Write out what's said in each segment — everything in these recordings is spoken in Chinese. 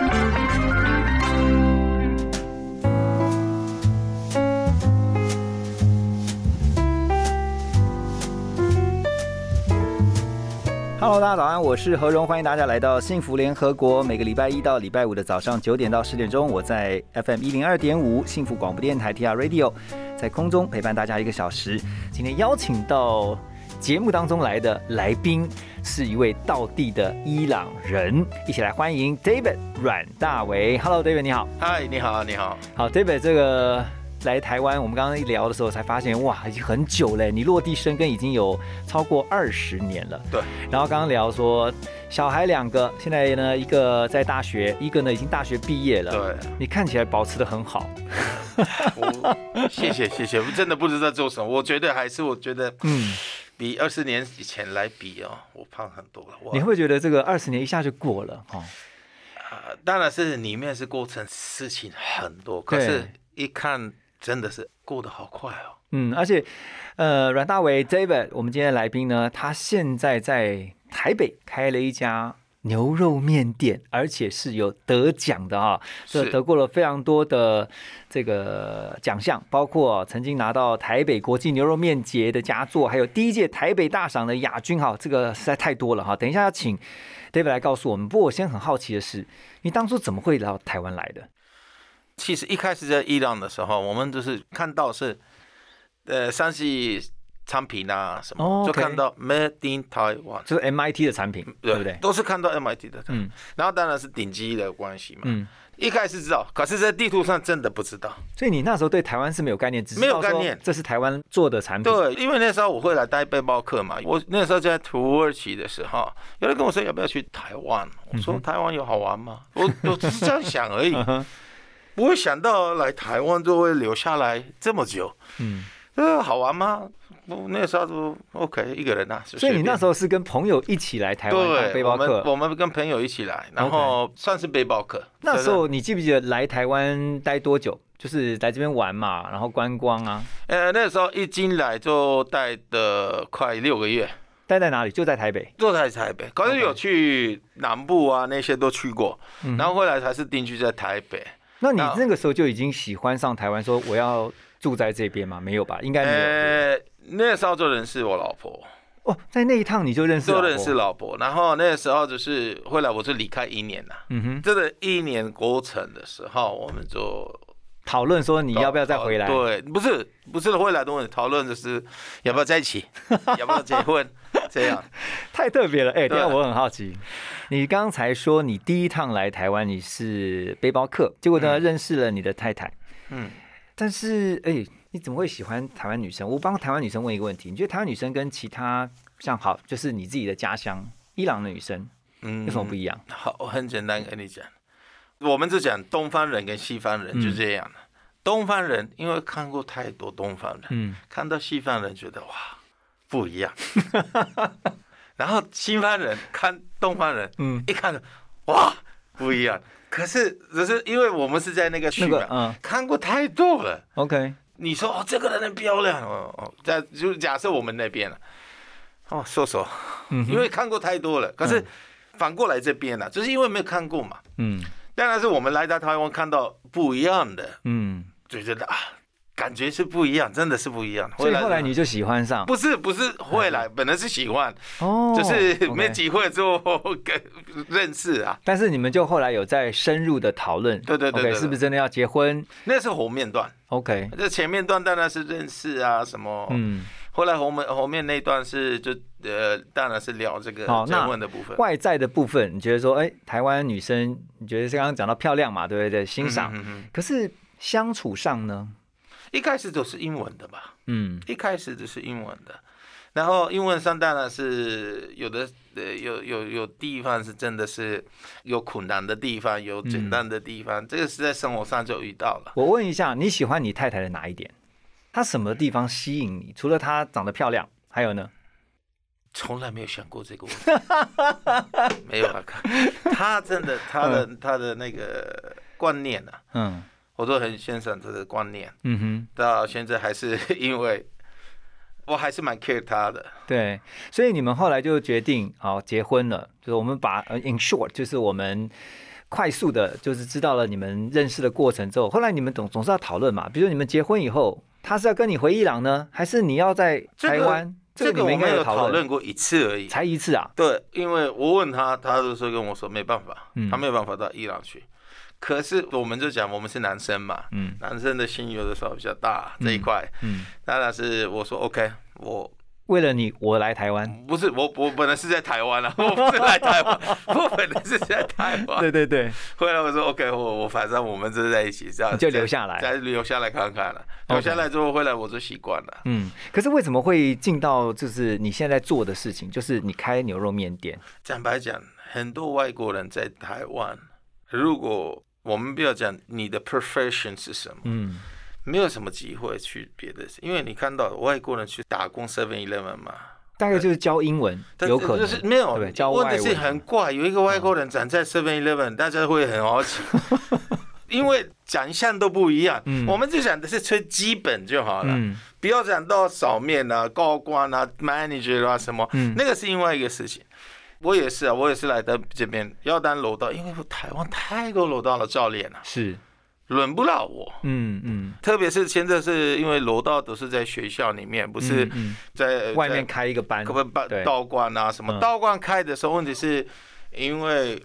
Hello，大家早安，我是何荣，欢迎大家来到幸福联合国。每个礼拜一到礼拜五的早上九点到十点钟，我在 FM 一零二点五幸福广播电台 TR Radio 在空中陪伴大家一个小时。今天邀请到节目当中来的来宾是一位道地的伊朗人，一起来欢迎 David 阮大为。Hello，David，你好。嗨，你好，你好。好，David，这个来台湾，我们刚刚一聊的时候才发现，哇，已经很久嘞，你落地生根已经有超过二十年了。对。然后刚刚聊说，小孩两个，现在呢一个在大学，一个呢已经大学毕业了。对。你看起来保持的很好。我谢谢谢谢，我真的不知道做什么，我觉得还是我觉得，嗯，比二十年以前来比哦，我胖很多了。你会觉得这个二十年一下就过了哦？啊、当然是里面是过程，事情很多，可是一看真的是过得好快哦。嗯，而且，呃，阮大为 David，我们今天的来宾呢，他现在在台北开了一家牛肉面店，而且是有得奖的啊，这得过了非常多的这个奖项，包括曾经拿到台北国际牛肉面节的佳作，还有第一届台北大赏的亚军哈，这个实在太多了哈。等一下要请 David 来告诉我们。不过我先很好奇的是，你当初怎么会来到台湾来的？其实一开始在伊朗的时候，我们就是看到是，呃，山西产品啊什么，就看到 Made in Taiwan，就是 MIT 的产品，对不对？都是看到 MIT 的产品，嗯。然后当然是顶级的关系嘛。嗯，一开始知道，可是，在地图上真的不知道。所以你那时候对台湾是没有概念，没有概念。说这是台湾做的产品。对，因为那时候我会来带背包客嘛，我那时候在土耳其的时候，有人跟我说要不要去台湾，我说台湾有好玩吗？我我只是这样想而已，哼不会想到来台湾就会留下来这么久。嗯，呃，好玩吗？我那时候就 OK 一个人啊，所以你那时候候是跟朋友一起来台湾当对背包客。我们跟朋友一起来，然后算是背包客。那时候你记不记得来台湾待多久？就是来这边玩嘛，然后观光啊，呃那时候一进来就待的快六个月。待在哪里？就在台北。就在台北，可是有去南部啊，那些都去过，嗯然后后来才是定居在台北。那你那那个时候就已经喜欢上台湾，说我要住在这边吗？没有吧？应该没有。呃，那时候就认识我老婆，哦，在那一趟你就认识老婆就认识。老婆，然后那个时候就是后来我就离开一年了。嗯哼，这个一年过程的时候，我们就讨论说你要不要再回来？对，不是不是回来的问题，讨论的是 要不要在一起，要不要结婚，这样。太特别了。哎、等一下我很好奇，你刚才说你第一趟来台湾你是背包客，结果呢、认识了你的太太，嗯，但是哎、你怎么会喜欢台湾女生？我帮台湾女生问一个问题，你觉得台湾女生跟其他像好就是你自己的家乡伊朗的女生嗯有什么不一样？好，我很简单跟你讲，我们就讲东方人跟西方人就这样了。东方人因为看过太多东方人，嗯，看到西方人觉得哇不一样，然后西方人看东方人，嗯一看哇不一样。可是只是因为我们是在那个区嘛，那个嗯看过太多了。，OK，你说哦，这个人很漂亮哦，哦，在就假设我们那边了，哦，说说，嗯因为看过太多了。可是反过来这边呢、就是因为没有看过嘛。嗯当然是我们来到台湾看到不一样的，嗯，就觉得啊，感觉是不一样，真的是不一样。所以后来你就喜欢上。不是不是会来，本来是喜欢，哦，就是没机会就跟认识啊。但是你们就后来有在深入的讨论，对对对。是不是真的要结婚？那是后面段，？OK，这前面段当然是认识啊什么。嗯，后来后面后面那段是就呃，当然是聊这个结好那婚的部分。外在的部分，你觉得说，哎，台湾女生，你觉得是刚刚讲到漂亮嘛，对不对？欣赏，可是相处上呢，一开始都是英文的吧，嗯一开始都是英文的。然后英文上当然是有的，呃，有有有地方是真的是有困难的地方，有简单的地方，这个是在生活上就遇到了。我问一下，你喜欢你太太的哪一点？她什么地方吸引你？除了她长得漂亮，还有呢？从来没有想过这个问题，没有啊，他真的，他的他的那个观念啊，嗯。我都很欣赏他的观念，嗯哼，到现在还是因为我还是蛮 care 他的。对，所以你们后来就决定好结婚了，就是我们把呃 in short，就是我们快速的，就是知道了你们认识的过程之后，后来你们总总是要讨论嘛，比如说你们结婚以后，他是要跟你回伊朗呢，还是你要在台湾？这个我们有该讨论，过一次而已。才一次啊？对，因为我问他，他就说跟我说没办法，嗯他没有办法到伊朗去。可是我们就讲我们是男生嘛，嗯男生的心有的时候比较大这一块，嗯，当然是我说 OK，我为了你，我来台湾。不是我我本来是在台湾啊，我不是来台湾，我本来是在台湾。对对对，后来我说 OK，我我反正我们就是在一起，这样就留下来再留下来看看了。留下来之后，回来我就习惯了。嗯，可是为什么会进到就是你现在做的事情，就是你开牛肉面店？坦白讲，很多外国人在台湾，如果我们不要讲你的 profession 是什么，嗯没有什么机会去别的，因为你看到外国人去打工 Seven Eleven 嘛，大概就是教英文，但有可能就是没有对教外问题是很怪，有一个外国人站在 Seven Eleven，大家会很好奇，因为长相都不一样。嗯。我们就想的是最基本就好了，嗯。不要讲到扫面啊、高官啊、manager 啊什么，嗯。那个是另外一个事情。我也是啊，我也是来到这边要当楼道，因为台湾太多楼道的教练了、是轮不到我。嗯嗯。特别是现在是因为楼道都是在学校里面，不是嗯在外面开一个班，可不可以对。道观啊什么嗯。道观开的时候，问题是因为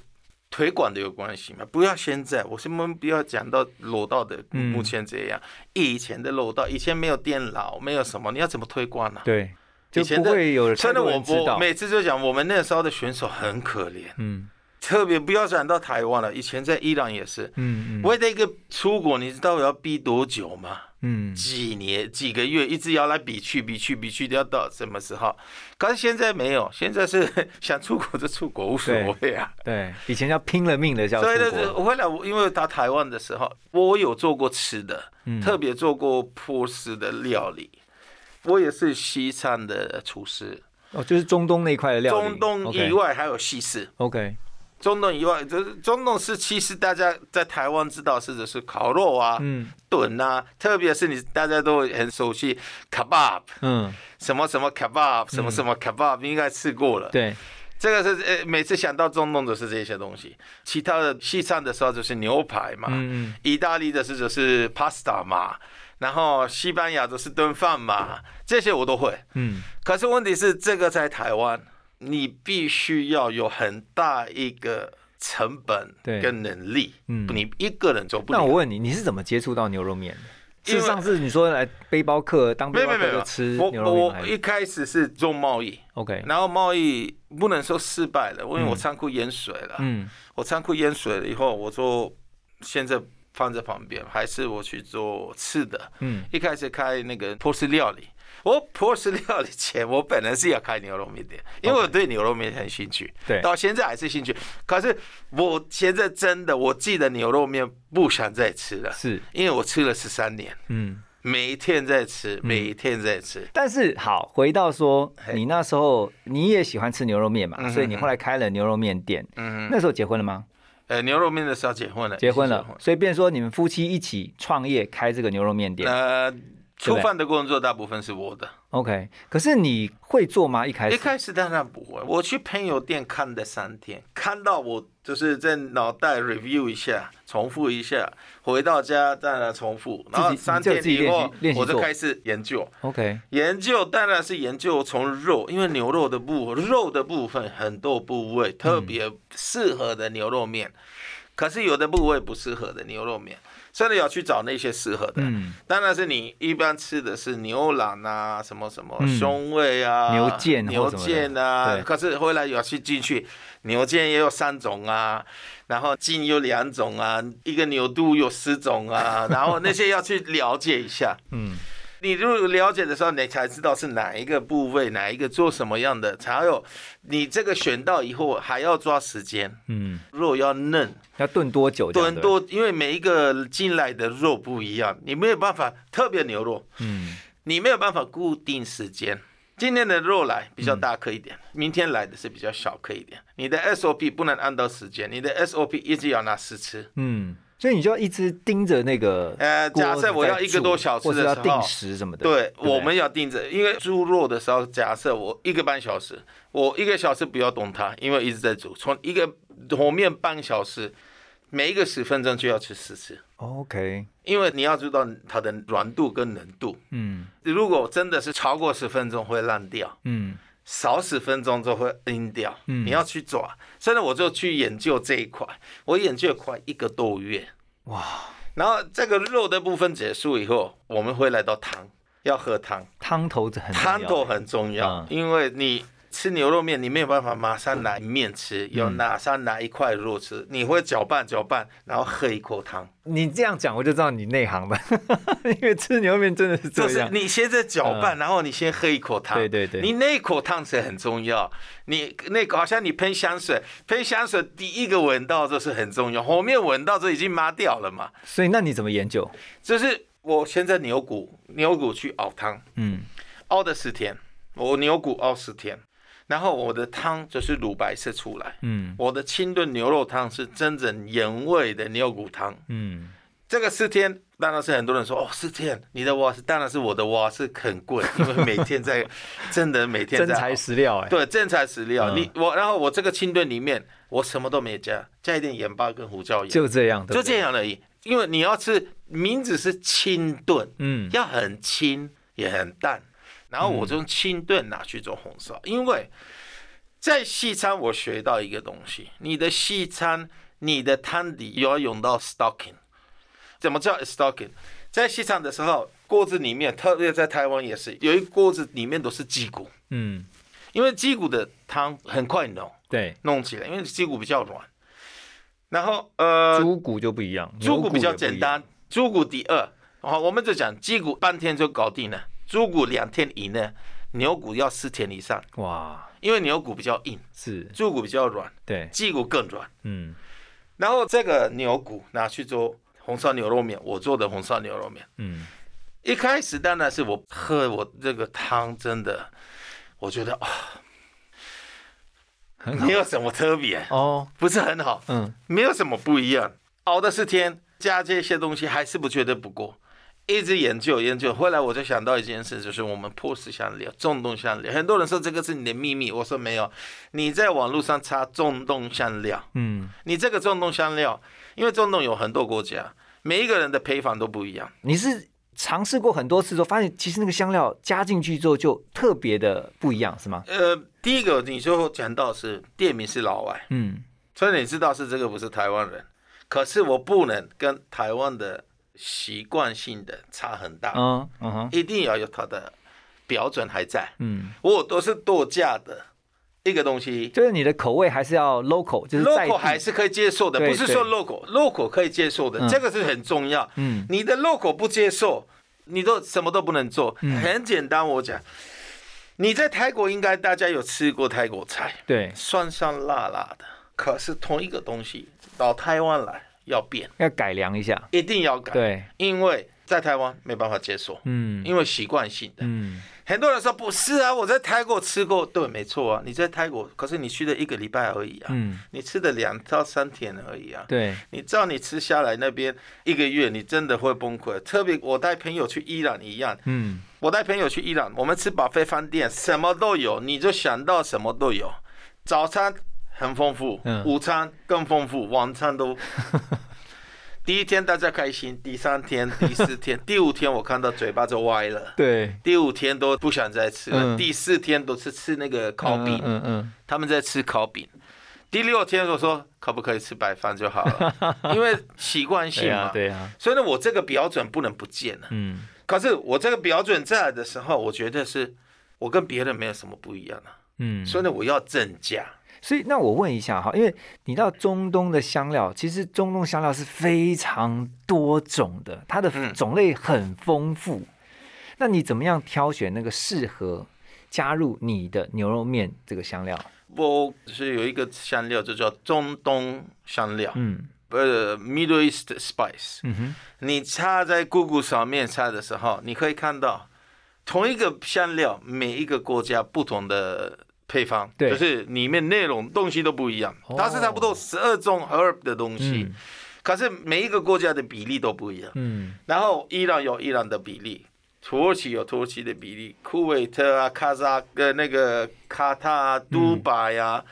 推广的有关系嘛？不要现在，我是们不要讲到楼道的嗯目前这样，以前的楼道，以前没有电脑，没有什么，你要怎么推广呢、对，以前的真的，我。我每次就讲，我们那时候的选手很可怜，嗯特别不要讲到台湾了，以前在伊朗也是，嗯嗯为了一个出国，你知道我要逼多久吗？嗯，几年、几个月，一直要来比去、比去、比去，要到什么时候？可是现在没有，现在是 想出国就出国，无所谓啊。对，以前要拼了命的叫出所以呢，国，我回来，因为到台湾的时候，我有做过吃的，嗯特别做过波斯的料理。我也是西餐的厨师，哦，就是中东那一块的料理，中东以外还有西式。，OK，中东以外，就是中东是其实大家在台湾知道是就是烤肉啊、嗯。炖啊，特别是你大家都很熟悉 kebab，嗯，什么什么 kebab，什么什么 kebab，应该吃过了。对，这个是呃，每次想到中东都是这些东西，其他的西餐的时候就是牛排嘛，嗯嗯。意大利的是就是 pasta 嘛，然后西班牙的是炖饭嘛，这些我都会。嗯。可是问题是，这个在台湾，你必须要有很大一个成本对跟能力，嗯你一个人做不了。那我问你，你是怎么接触到牛肉面的？是上次你说来背包客当背包没有没有没有客就吃我牛肉面我一开始是做贸易，？OK，然后贸易不能说失败了，因为我嗯仓库淹水了。嗯我仓库淹水了以后，我说现在放在旁边，还是我去做吃的。嗯一开始开那个波斯料理，我波斯料理前，我本来是要开牛肉面店，因为我对牛肉面很兴趣，对到现在还是兴趣。可是我现在真的，我记得牛肉面不想再吃了，是因为我吃了十三年，嗯。每一天在吃，每一天在吃。但是好，回到说，你那时候你也喜欢吃牛肉面嘛，嗯所以你后来开了牛肉面店。嗯，那时候结婚了吗？呃，牛肉面的时候结婚了，结婚了，所以变说你们夫妻一起创业开这个牛肉面店。呃，吃饭的工作大部分是我的。OK，可是你会做吗？一开始？一开始当然不会，我去朋友店看的三天，看到我就是在脑袋 review 一下，重复一下，回到家再来重复，然后三天以后我就开始研究。OK，研究当然是研究从肉，因为牛肉的部肉的部分很多部位特别适合的牛肉面，可是有的部位不适合的牛肉面，真的要去找那些适合的。嗯，当然是你一般吃的是牛腩啊，什么什么嗯胸胃啊、牛腱或牛腱啊。可是后来有去进去，牛腱也有三种啊，然后筋有两种啊，一个牛肚有十种啊，然后那些要去了解一下。嗯，你如果了解的时候，你才知道是哪一个部位，哪一个做什么样的，才有你这个选到以后还要抓时间，嗯，肉要嫩，要炖多久？炖多，因为每一个进来的肉不一样，你没有办法，特别牛肉，嗯，你没有办法固定时间。今天的肉来比较大颗一点，明天来的是比较小颗一点。你的 SOP 不能按照时间，你的 SOP 一直要拿试吃。嗯，所以你就要一直盯着那个呃，假设我要一个多小时的时候，时什么的，对，不我们要盯着，因为猪肉的时候，假设我一个半小时，我一个小时不要动它，因为一直在煮，从一个和面半小时，每一个十分钟就要吃四次，OK，因为你要知道它的软度跟嫩度。嗯。如果真的是超过十分钟会烂掉，嗯少十分钟就会阴掉。嗯你要去抓，所以呢，我就去研究这一块，我研究了快一个多月。哇，然后这个肉的部分结束以后，我们会来到汤，要喝汤。汤头子很重要汤头很重要嗯，因为你吃牛肉面，你没有办法马上拿面吃，有马上拿一块肉吃，你会搅拌搅拌，然后喝一口汤，你这样讲我就知道你内行了，因为吃牛肉面真的是就是这样。你先在搅拌，然后你先喝一口汤，对对对。你那一口汤水很重要，你那个好像你喷香水，喷香水第一个闻到就是很重要，后面闻到就已经麻掉了嘛，所以那你怎么研究？就是我现在牛骨牛骨去熬汤，嗯。熬的十天，我牛骨熬十天，然后我的汤就是乳白色出来。嗯我的清炖牛肉汤是真正原味的牛骨汤。嗯，这个四天当然是很多人说哦，四天你的蛙是当然是我的蛙是很贵，因为每天在真的每天真材实料哎。对真材实料。嗯你我然后我这个清炖里面我什么都没加，加一点盐巴跟胡椒盐，就这样，对就这。样而已。因为你要吃名字是清炖，嗯要很清也很淡，然后我就用清炖拿去做红烧，因为在西餐我学到一个东西，你的西餐你的汤底要用到 stocking，怎么叫 stocking？在西餐的时候，锅子里面，特别在台湾也是，有一锅子里面都是鸡骨，嗯，因为鸡骨的汤很快弄对，弄起来，因为鸡骨比较软。然后呃，猪骨就不一样，猪骨比较简单，猪骨第二。好，我们就讲鸡骨半天就搞定了，猪骨两天以内，牛骨要四天以上，哇，因为牛骨比较硬，是，猪骨比较软，对，鸡骨更软。嗯。然后这个牛骨拿去做红烧牛肉面，我做的红烧牛肉面。嗯，一开始当然是我喝我这个汤，真的，我觉得啊，没有什么特别，哦，不是很好。嗯。没有什么不一样。熬的四天，加这些东西还是不觉得不够，一直研究研究。后来我就想到一件事，就是我们破式香料、重动香料。很多人说这个是你的秘密，我说没有。你在网络上查重动香料，嗯，你这个重动香料，因为中东有很多国家，每一个人的配方都不一样。你是尝试过很多次之后，发现其实那个香料加进去之后就特别的不一样，是吗？呃，第一个你就讲到是店名是老外，嗯所以你知道是这个不是台湾人，可是我不能跟台湾的习惯性的差很大。嗯嗯哼。一定要有它的标准还在。嗯，我都是多价的一个东西。就是你的口味还是要 local，就是 local 还是可以接受的，不是说 local，local 可以接受的，嗯。这个是很重要。嗯。你的 local 不接受，你都什么都不能做。嗯。很简单，我讲，你在泰国应该大家有吃过泰国菜，对。酸酸辣辣的，可是同一个东西到台湾来要变，要改良一下，一定要改，对，因为在台湾没办法接受，嗯因为习惯性的。嗯很多人说不是啊，我在泰国吃过，对，没错啊，你在泰国，可是你去了一个礼拜而已啊，嗯，你吃的两到三天而已啊。对，你知道你吃下来那边一个月，你真的会崩溃。特别我带朋友去伊朗一样，嗯我带朋友去伊朗，我们吃巴菲饭店，什么都有，你就想到什么都有。早餐很丰富，嗯午餐更丰富，晚餐都。第一天大家开心，第三天、第四天、第五天，我看到嘴巴就歪了。对，第五天都不想再吃了，嗯第四天都是吃那个烤饼，嗯嗯他们在吃烤饼。第六天我说可不可以吃白饭就好了，因为习惯性嘛。呀对啊，所以呢，我这个标准不能不见了。嗯可是我这个标准在的时候，我觉得是我跟别人没有什么不一样啊。嗯，所以呢，我要增加。所以那我问一下哈，因为你到中东的香料，其实中东香料是非常多种的，它的嗯种类很丰富。那你怎么样挑选那个适合加入你的牛肉面这个香料？我是有一个香料，就叫中东香料，嗯呃，Middle East Spice。嗯哼，你插在 Google 上面插的时候，你可以看到同一个香料，每一个国家不同的配方，对。就是里面内容东西都不一样，哦。它是差不多十二种 herb 的东西，嗯。可是每一个国家的比例都不一样。嗯。然后伊朗有伊朗的比例，土耳其有土耳其的比例，库韦特啊、卡扎呃那个卡塔啊、杜拜呀、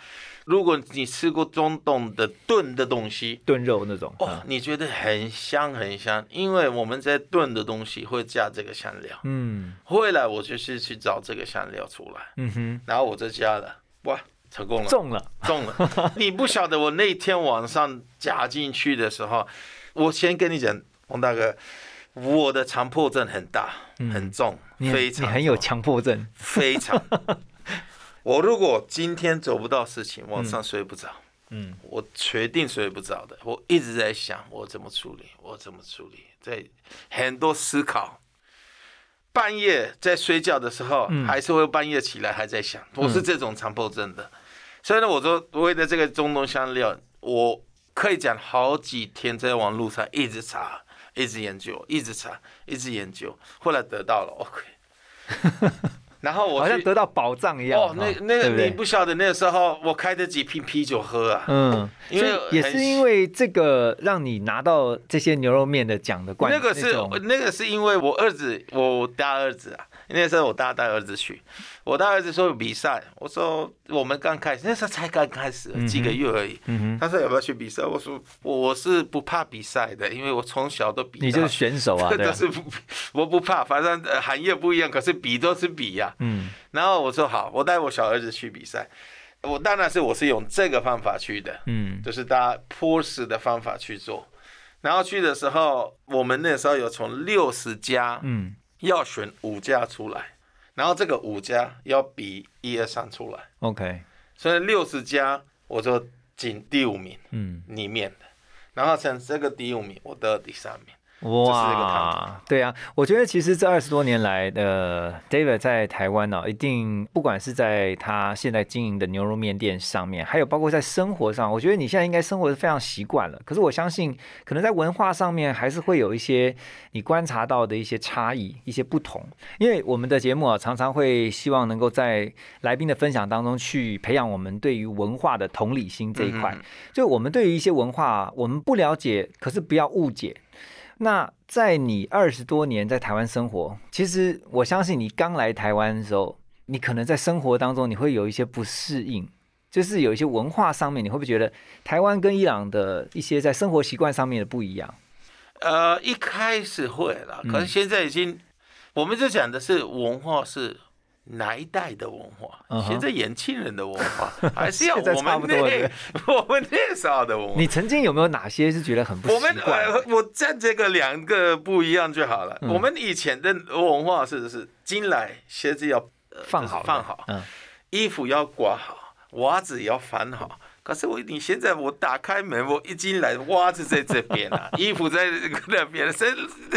如果你吃过中东的炖的东西，炖肉那种。哦，你觉得很香很香，因为我们在炖的东西会加这个香料。嗯后来我就是去找这个香料出来，嗯哼，然后我就加了，哇，成功了，中了。中了。你不晓得我那天晚上加进去的时候，我先跟你讲，王大哥，我的强迫症很大，很重，非常你很有强迫症。非常。我如果今天做不到事情，晚上睡不着。嗯我决定睡不着的，我一直在想我怎么处理，我怎么处理，在很多思考。半夜在睡觉的时候，嗯还是会半夜起来还在想，我是这种强迫症的。所以呢，我说为了这个中东香料，我可以讲好几天在网络上一直查，一直研究，一直查，一直研究，后来得到了 OK。然后我好像得到宝藏一样。哦，那那你不晓得那个时候我开的几瓶啤酒喝啊，嗯，因为也是因为这个让你拿到这些牛肉面的奖的冠那个是种那个是因为我儿子，我大儿子啊，那时候我大带儿子去，我大儿子说有比赛，我说我们刚开始，那时候才刚开始几个月而已。他说要不要去比赛？我说我我是不怕比赛的，因为我从小都比到。你就是选手啊，对都啊，是不，我不怕，反正呃行业不一样，可是比都是比呀、嗯然后我说好，我带我小儿子去比赛，我当然是我是用这个方法去的，嗯就是大家坡式的方法去做。然后去的时候，我们那时候有从六十家嗯要选五家出来，然后这个五家要比一二三出来，，OK，所以六十家我就进第五名嗯，里面的，然后像这个第五名我得第三名。哇，对啊，我觉得其实这二十多年来，呃，David 在台湾呢、一定不管是在他现在经营的牛肉面店上面，还有包括在生活上，我觉得你现在应该生活的非常习惯了。可是我相信，可能在文化上面还是会有一些你观察到的一些差异、一些不同。因为我们的节目啊，常常会希望能够在来宾的分享当中去培养我们对于文化的同理心这一块。嗯就我们对于一些文化，我们不了解，可是不要误解。那在你二十多年在台湾生活，其实我相信你刚来台湾的时候，你可能在生活当中你会有一些不适应，就是有一些文化上面，你会不会觉得台湾跟伊朗的一些在生活习惯上面的不一样？呃，一开始会了，可是现在已经，我们就讲的是文化是哪一代的文化现在年轻人的文化 还是要我们那了 我们那时候的文化。你曾经有没有哪些是觉得很不习我们惯？呃，我站这个两个不一样就好了。嗯我们以前的文化是是进来鞋子要、呃放好放好，嗯，衣服要挂好，袜子要翻好。可是我你现在我打开门，我一进来袜子在这边啊，衣服在那边，这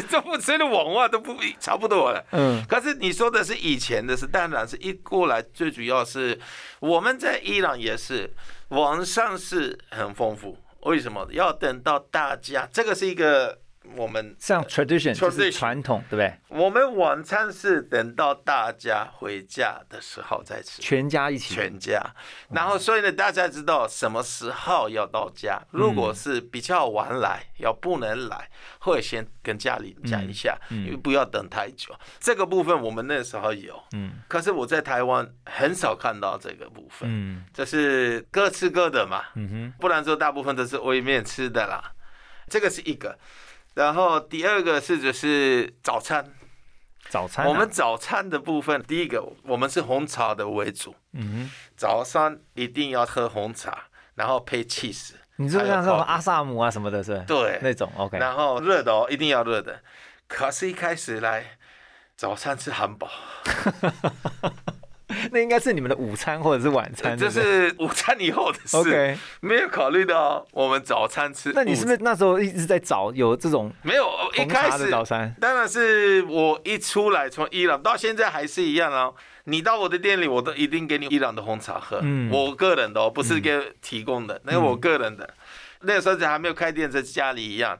这不这的网袜都不差不多了。嗯可是你说的是以前的事，当然是一过来，最主要是我们在伊朗也是网上是很丰富。为什么要等到大家？这个是一个我们像 tradition 就是传统，对不对？我们晚餐是等到大家回家的时候再吃。全家一起，全家，然后所以呢，大家知道什么时候要到家。如果是比较晚来，要不能来，会先跟家里讲一下，因为不要等太久。这个部分我们那时候有，嗯。可是我在台湾很少看到这个部分，嗯。这是各吃各的嘛，嗯哼，不然说大部分都是外面吃的啦。这个是一个，然后第二个是就是早餐。早餐啊、我们早餐的部分，第一个我们是红茶的为主，嗯早上一定要喝红茶，然后配 cheese。你说还有像什么阿萨姆啊什么的，是吧？对，那种 OK，然后热的哦，一定要热的。可是，一开始来早餐吃汉堡，那应该是你们的午餐或者是晚餐，这是午餐以后的事 OK。没有考虑到我们早餐吃。那你是不是那时候一直在找有这种没有？一开始早餐？当然是我一出来从伊朗到现在还是一样哦。你到我的店里，我都一定给你伊朗的红茶喝。嗯我个人的哦，不是给提供的，那是我个人的。那个时候还没有开店，在家里一样。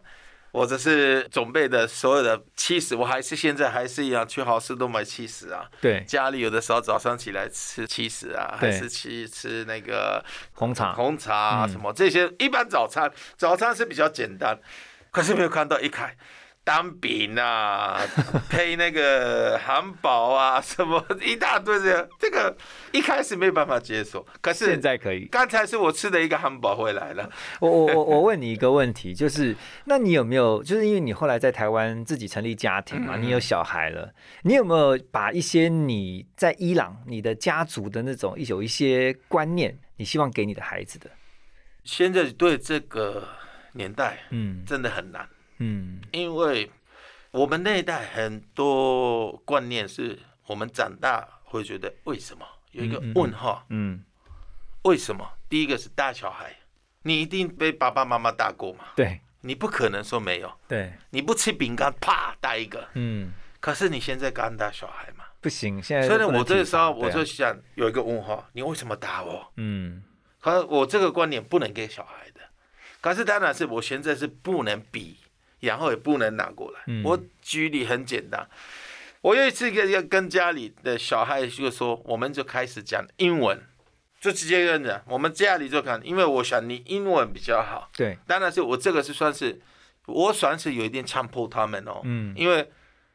我这是准备的所有的七十，我还是现在还是一样，去好市都买七十啊。对，家里有的时候早上起来吃七十啊，还是去吃那个红茶。红茶什么这些，一般早餐早餐是比较简单，可是没有看到一开单饼啊，配那个汉堡啊，什么一大堆这样，这个一开始没办法接受，可是现在可以。刚才是我吃的一个汉堡回来了，我我我我问你一个问题，就是那你有没有，就是因为你后来在台湾自己成立家庭嘛，嗯你有小孩了，你有没有把一些你在伊朗你的家族的那种有一些观念，你希望给你的孩子的？现在对这个年代嗯真的很难。嗯因为我们那一代很多观念是我们长大会觉得为什么？有一个嗯嗯嗯问号，嗯，为什么？第一个是大小孩，你一定被爸爸妈妈打过嘛？对。你不可能说没有，对，你不吃饼干啪打一个，嗯，可是你现在敢打小孩嘛，不行，现在所以呢，我这个时候我就想有一个问号，你为什么打我？嗯。可是我这个观念不能给小孩的，可是当然是我现在是不能比，然后也不能拿过来。嗯我举例很简单，我有一次跟要跟家里的小孩就说，我们就开始讲英文，就直接跟着我们家里就看，因为我想你英文比较好。对，当然是我这个是算是，我算是有一点强迫他们哦，嗯因为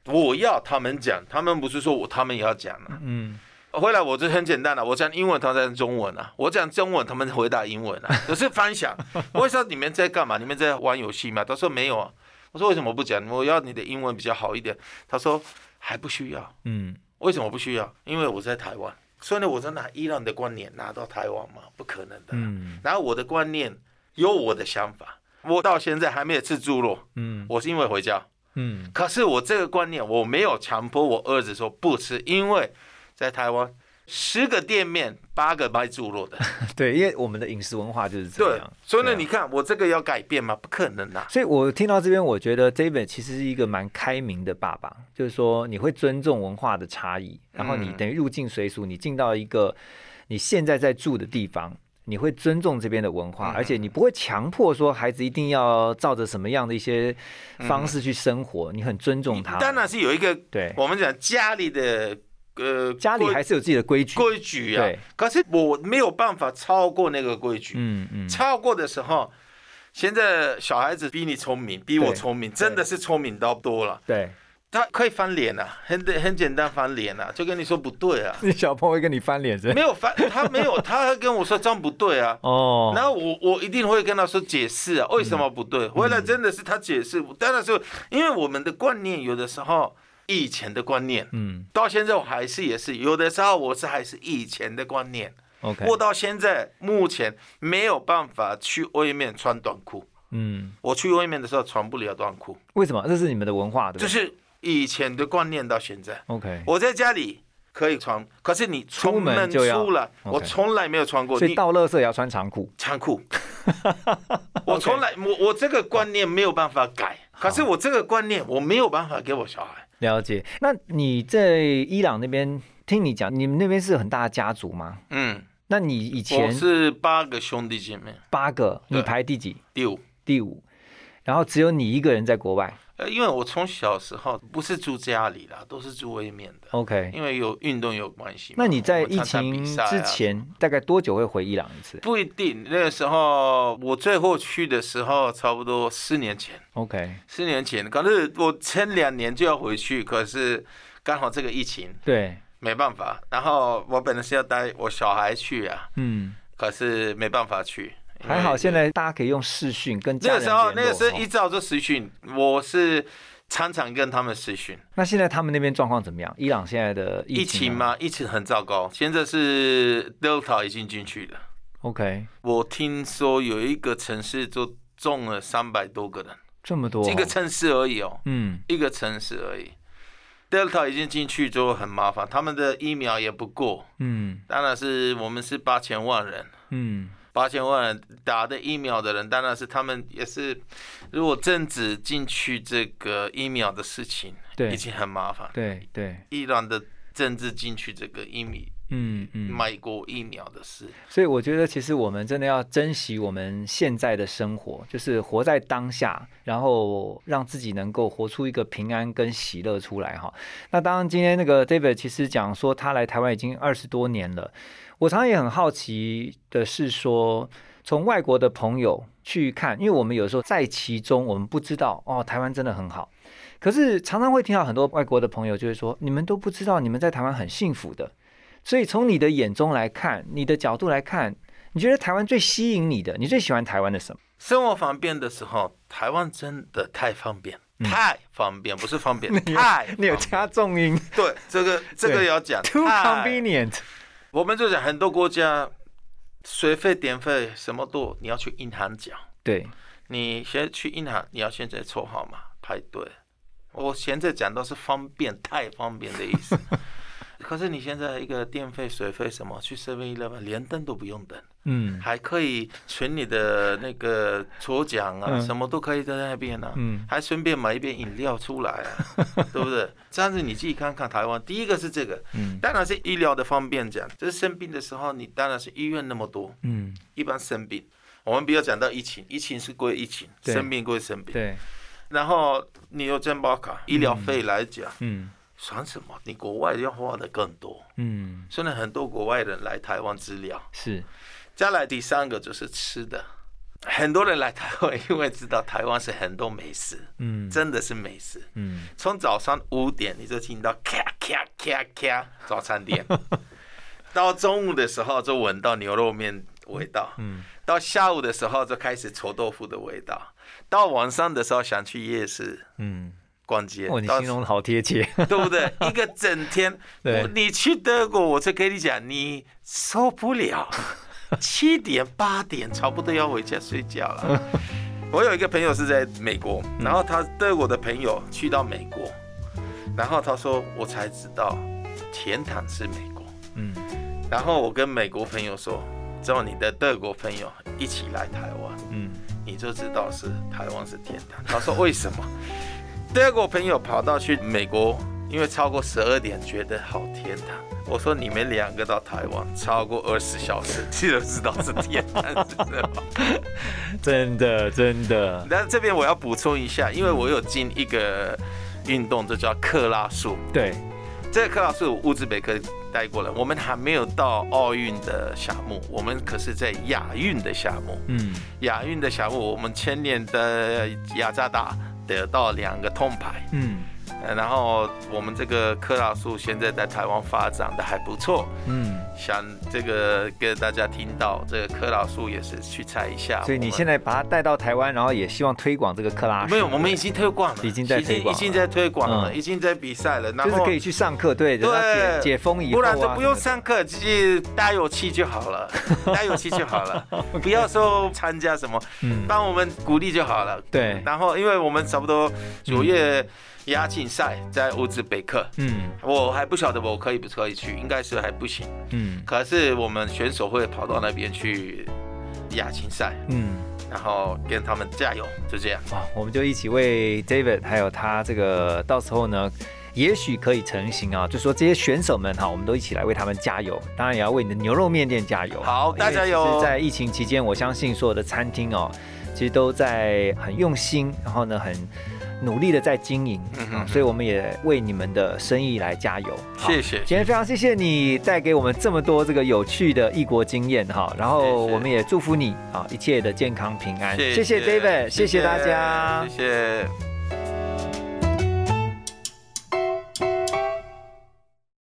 我要他们讲，他们不是说我他们也要讲啊。嗯回来我就很简单了，我讲英文，他们讲中文啊；我讲中文，他们回答英文啊。可是翻想，我说你们在干嘛？你们在玩游戏吗？他说没有啊。我说为什么不讲？我要你的英文比较好一点。他说还不需要。嗯为什么不需要？因为我在台湾，所以呢，我就拿伊朗的观念拿到台湾嘛，不可能的。嗯然后我的观念有我的想法，我到现在还没有吃猪肉，嗯我是因为回家。嗯可是我这个观念我没有强迫我儿子说不吃，因为在台湾十个店面八个卖猪肉的，对，因为我们的饮食文化就是这对样，，所以呢，你看我这个要改变吗？不可能啊！所以我听到这边，我觉得 David 其实是一个蛮开明的爸爸，就是说你会尊重文化的差异，然后你嗯等于入境随俗，你进到一个你现在在住的地方。你会尊重这边的文化，嗯而且你不会强迫说孩子一定要照着什么样的一些方式去生活，你很尊重他。嗯当然是有一个对，我们讲家里的呃家里还是有自己的规矩。规矩啊，可是我没有办法超过那个规矩。嗯嗯，超过的时候，现在小孩子比你聪明，比我聪明，真的是聪明到多了。对，他可以翻脸啊，很很简单翻脸啊，就跟你说不对啊，你小朋友会跟你翻脸？没有翻，他没有，他会跟我说这样不对啊。哦，然后我我一定会跟他说解释啊，为什么不对？回来真的是他解释，当然是因为我们的观念有的时候以前的观念，嗯。到现在我还是也是有的时候我是还是以前的观念，，OK，我到现在目前没有办法去外面穿短裤，嗯，我去外面的时候穿不了短裤，为什么？这是你们的文化，对不对？就是以前的观念到现在，OK，我在家里可以穿，可是你出门门就要出来，OK。我从来没有穿过。所以你倒垃圾也要穿长裤。长裤，我从来我我这个观念没有办法改，可是我这个观念我没有办法给我小孩。了解。那你在伊朗那边听你讲，你们那边是很大的家族吗？嗯，那你以我前是八个兄弟姐妹，八个，你排第几？第五。第五。然后只有你一个人在国外。呃，因为我从小时候不是住家里啦，都是住外面的，OK。因为有运动有关系嘛。那你在疫情之前大概多久会回伊朗一次不一定，那个时候我最后去的时候，差不多四年前。？OK。四年前，可是我前两年就要回去，可是刚好这个疫情对，没办法。然后我本来是要带我小孩去啊，嗯，可是没办法去。还好现在大家可以用视讯跟那个时候，那个时候哦一早就实训，我是常常跟他们视讯。那现在他们那边状况怎么样？伊朗现在的疫情吗？疫情很糟糕，现在是 Delta 已经进去了。？OK，我听说有一个城市就中了三百多个人，这么多哦，一个城市而已哦，嗯一个城市而已。Delta 已经进去之后很麻烦，他们的疫苗也不过，嗯当然是我们是八千万人，嗯八千万人打的疫苗的人，当然是他们也是，如果政治进去这个疫苗的事情，对已经很麻烦。对对，伊朗的政治进去这个疫苗嗯嗯。买过疫苗的事，所以我觉得，其实我们真的要珍惜我们现在的生活，就是活在当下，然后让自己能够活出一个平安跟喜乐出来哈。那当然，今天那个 David 其实讲说他来台湾已经二十多年了，我常常也很好奇的是说，从外国的朋友去看，因为我们有时候在其中，我们不知道哦，台湾真的很好。可是常常会听到很多外国的朋友就会说，你们都不知道，你们在台湾很幸福的。所以从你的眼中来看，你的角度来看，你觉得台湾最吸引你的，你最喜欢台湾的什么？生活方便的时候，台湾真的太方便，嗯太方便，不是方便，太你有加重音对这个这个要讲，too convenient。我们就讲很多国家水费、电费什么都你要去银行缴，对，你先去银行，你要现在抽号码排队。我现在讲都是方便，太方便的意思。可是你现在一个电费、水费什么，去 Seven Eleven 连灯都不用等，嗯还可以存你的那个抽奖啊，嗯什么都可以在那边啊，嗯还顺便买一杯饮料出来啊，对不对？这样子你自己看看台湾，第一个是这个，嗯当然是医疗的方便讲，就是生病的时候，你当然是医院那么多，嗯，一般生病，我们不要讲到疫情，疫情是归疫情，生病归生病。对，然后你有健保卡，医疗费来讲，嗯算什么？你国外要花的更多。嗯，现在很多国外人来台湾治疗。是，再来第三个就是吃的，很多人来台湾，因为知道台湾是很多美食，嗯。真的是美食。嗯。从早上五点你就听到咔咔咔咔早餐店，到中午的时候就闻到牛肉面味道，嗯。到下午的时候就开始臭豆腐的味道，到晚上的时候想去夜市。嗯，逛街，哦，你到形容的好贴切。对不对？一个整天，你去德国，我就跟你讲，你受不了，七点八点差不多要回家睡觉了。我有一个朋友是在美国，然后他德国的朋友去到美国，然后他说我才知道天堂是美国。嗯然后我跟美国朋友说，叫你的德国朋友一起来台湾，嗯你就知道是台湾是天堂。他说为什么？德国朋友跑到去美国，因为超过十二点觉得好天堂。我说你们两个到台湾超过二十小时，你就知道是天堂。真 的真的，但这边我要补充一下，因为我有进一个运动，这叫克拉数。对，这个克拉数乌兹别克带过来，我们还没有到奥运的项目，我们可是在亚运的项目。嗯亚运的项目，我们前年的雅加达得到两个铜牌，嗯。呃然后我们这个克拉树现在在台湾发展的还不错，嗯，想这个给大家听到这个克拉树也是去猜一下。所以你现在在把它带到台湾，然后也希望推广这个克拉树。没有，我们已经推广了，已经在推广了。已经在推广了，嗯。已经在比赛了，然后就是可以去上课，对，对。解封以后啊，不然就不用上课，直接打游戏就好了，打游戏就好了，不要说参加什么，嗯，帮我们鼓励就好了。对，然后，因为我们差不多九月亚锦赛在乌兹别克，嗯我还不晓得我可以不可以去，应该是还不行。嗯可是我们选手会跑到那边去亚锦赛，嗯。然后跟他们加油，就这样。啊，我们就一起为 David 还有他这个到时候呢，也许可以成型啊。就说这些选手们哈，我们都一起来为他们加油，当然也要为你的牛肉面店加油。好大家有在疫情期间，我相信所有的餐厅哦，其实都在很用心，然后呢很。努力的在经营嗯哼啊，所以我们也为你们的生意来加油。谢谢今天非常谢谢你带给我们这么多这个有趣的异国经验哈，然后我们也祝福你啊一切的健康平安。谢谢谢 David，谢谢大家。谢谢。